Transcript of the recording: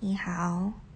你好。